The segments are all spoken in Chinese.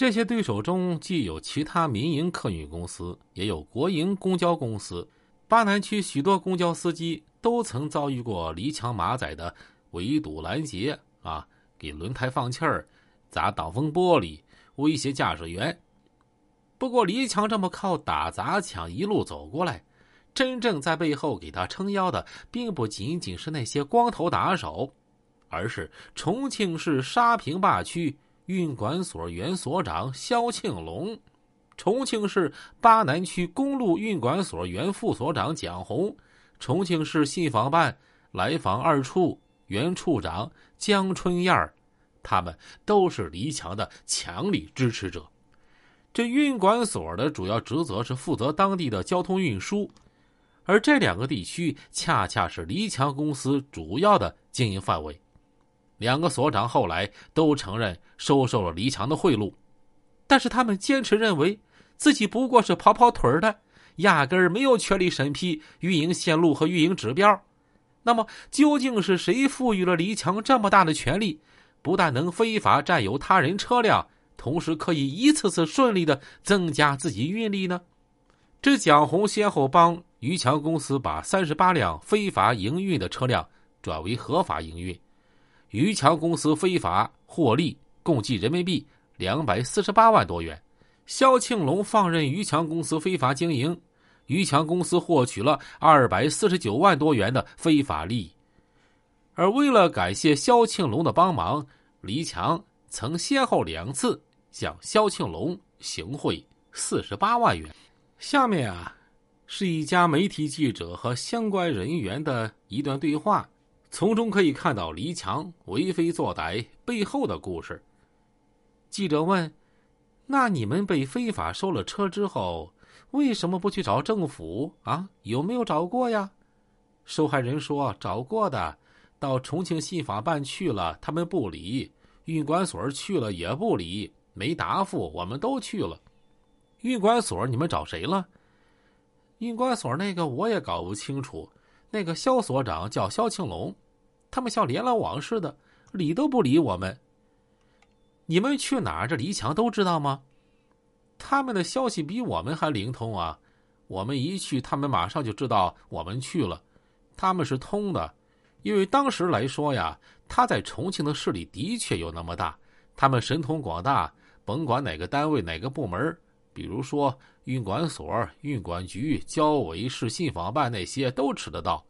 这些对手中既有其他民营客运公司，也有国营公交公司。巴南区许多公交司机都曾遭遇过离墙马仔的围堵拦截啊，给轮胎放气儿、砸挡风玻璃、威胁驾驶员。不过，黎强这么靠打砸抢一路走过来，真正在背后给他撑腰的，并不仅仅是那些光头打手，而是重庆市沙坪坝区。运管所原所长肖庆龙，重庆市巴南区公路运管所原副所长蒋红，重庆市信访办来访二处原处长江春燕儿，他们都是黎强的强力支持者。这运管所的主要职责是负责当地的交通运输，而这两个地区恰恰是黎强公司主要的经营范围。两个所长后来都承认收受了黎强的贿赂，但是他们坚持认为自己不过是跑跑腿的，压根儿没有权利审批运营线路和运营指标。那么，究竟是谁赋予了黎强这么大的权利，不但能非法占有他人车辆，同时可以一次次顺利的增加自己运力呢？这蒋红先后帮于强公司把三十八辆非法营运的车辆转为合法营运。于强公司非法获利共计人民币两百四十八万多元，肖庆龙放任于强公司非法经营，于强公司获取了二百四十九万多元的非法利益。而为了感谢肖庆龙的帮忙，黎强曾先后两次向肖庆龙行贿四十八万元。下面啊，是一家媒体记者和相关人员的一段对话。从中可以看到黎强为非作歹背后的故事。记者问：“那你们被非法收了车之后，为什么不去找政府啊？有没有找过呀？”受害人说：“找过的，到重庆信访办去了，他们不理；运管所去了也不理，没答复。我们都去了，运管所你们找谁了？运管所那个我也搞不清楚。”那个肖所长叫肖庆龙，他们像连了网似的，理都不理我们。你们去哪儿？这黎强都知道吗？他们的消息比我们还灵通啊！我们一去，他们马上就知道我们去了。他们是通的，因为当时来说呀，他在重庆的势力的确有那么大，他们神通广大，甭管哪个单位、哪个部门。比如说，运管所、运管局、交委市信访办那些都吃得到。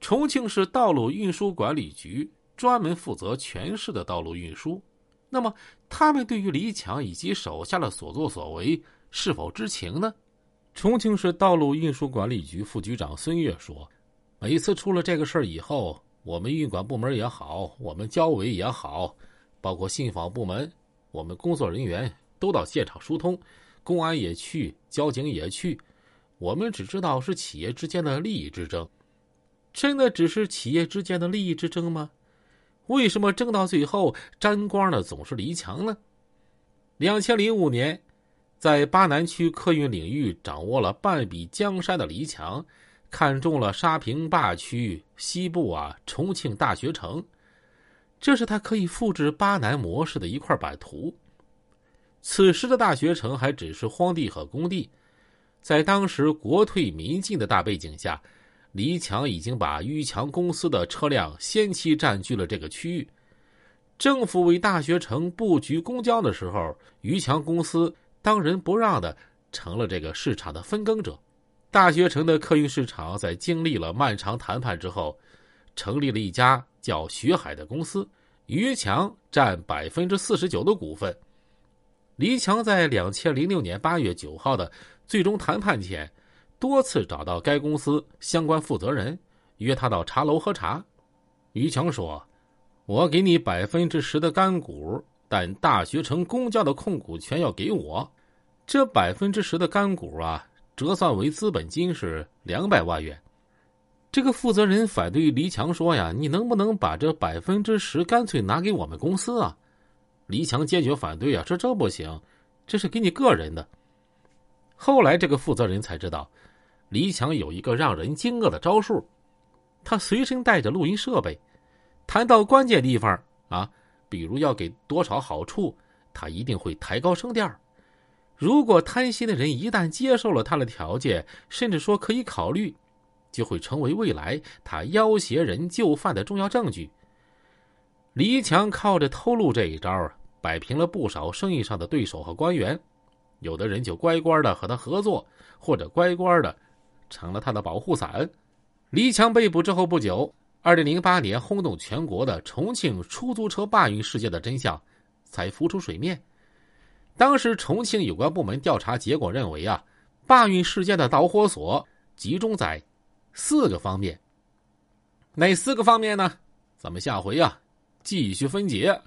重庆市道路运输管理局专门负责全市的道路运输。那么，他们对于李强以及手下的所作所为是否知情呢？重庆市道路运输管理局副局长孙越说：“每次出了这个事儿以后，我们运管部门也好，我们交委也好，包括信访部门，我们工作人员都到现场疏通。”公安也去，交警也去，我们只知道是企业之间的利益之争。真的只是企业之间的利益之争吗？为什么争到最后沾光的总是黎强呢？两千零五年，在巴南区客运领域掌握了半壁江山的黎强，看中了沙坪坝区西部啊重庆大学城，这是他可以复制巴南模式的一块版图。此时的大学城还只是荒地和工地，在当时国退民进的大背景下，黎强已经把于强公司的车辆先期占据了这个区域。政府为大学城布局公交的时候，于强公司当仁不让的成了这个市场的分羹者。大学城的客运市场在经历了漫长谈判之后，成立了一家叫学海的公司，于强占百分之四十九的股份。黎强在两千零六年八月九号的最终谈判前，多次找到该公司相关负责人，约他到茶楼喝茶。于强说：“我给你百分之十的干股，但大学城公交的控股权要给我。这百分之十的干股啊，折算为资本金是两百万元。”这个负责人反对黎强说：“呀，你能不能把这百分之十干脆拿给我们公司啊？”黎强坚决反对啊！这这不行，这是给你个人的。后来这个负责人才知道，黎强有一个让人惊愕的招数，他随身带着录音设备，谈到关键地方啊，比如要给多少好处，他一定会抬高声调。如果贪心的人一旦接受了他的条件，甚至说可以考虑，就会成为未来他要挟人就范的重要证据。李强靠着偷录这一招，摆平了不少生意上的对手和官员，有的人就乖乖的和他合作，或者乖乖的成了他的保护伞。黎强被捕之后不久，二零零八年轰动全国的重庆出租车罢运事件的真相才浮出水面。当时重庆有关部门调查结果认为啊，罢运事件的导火索集中在四个方面。哪四个方面呢？咱们下回啊。继续分解。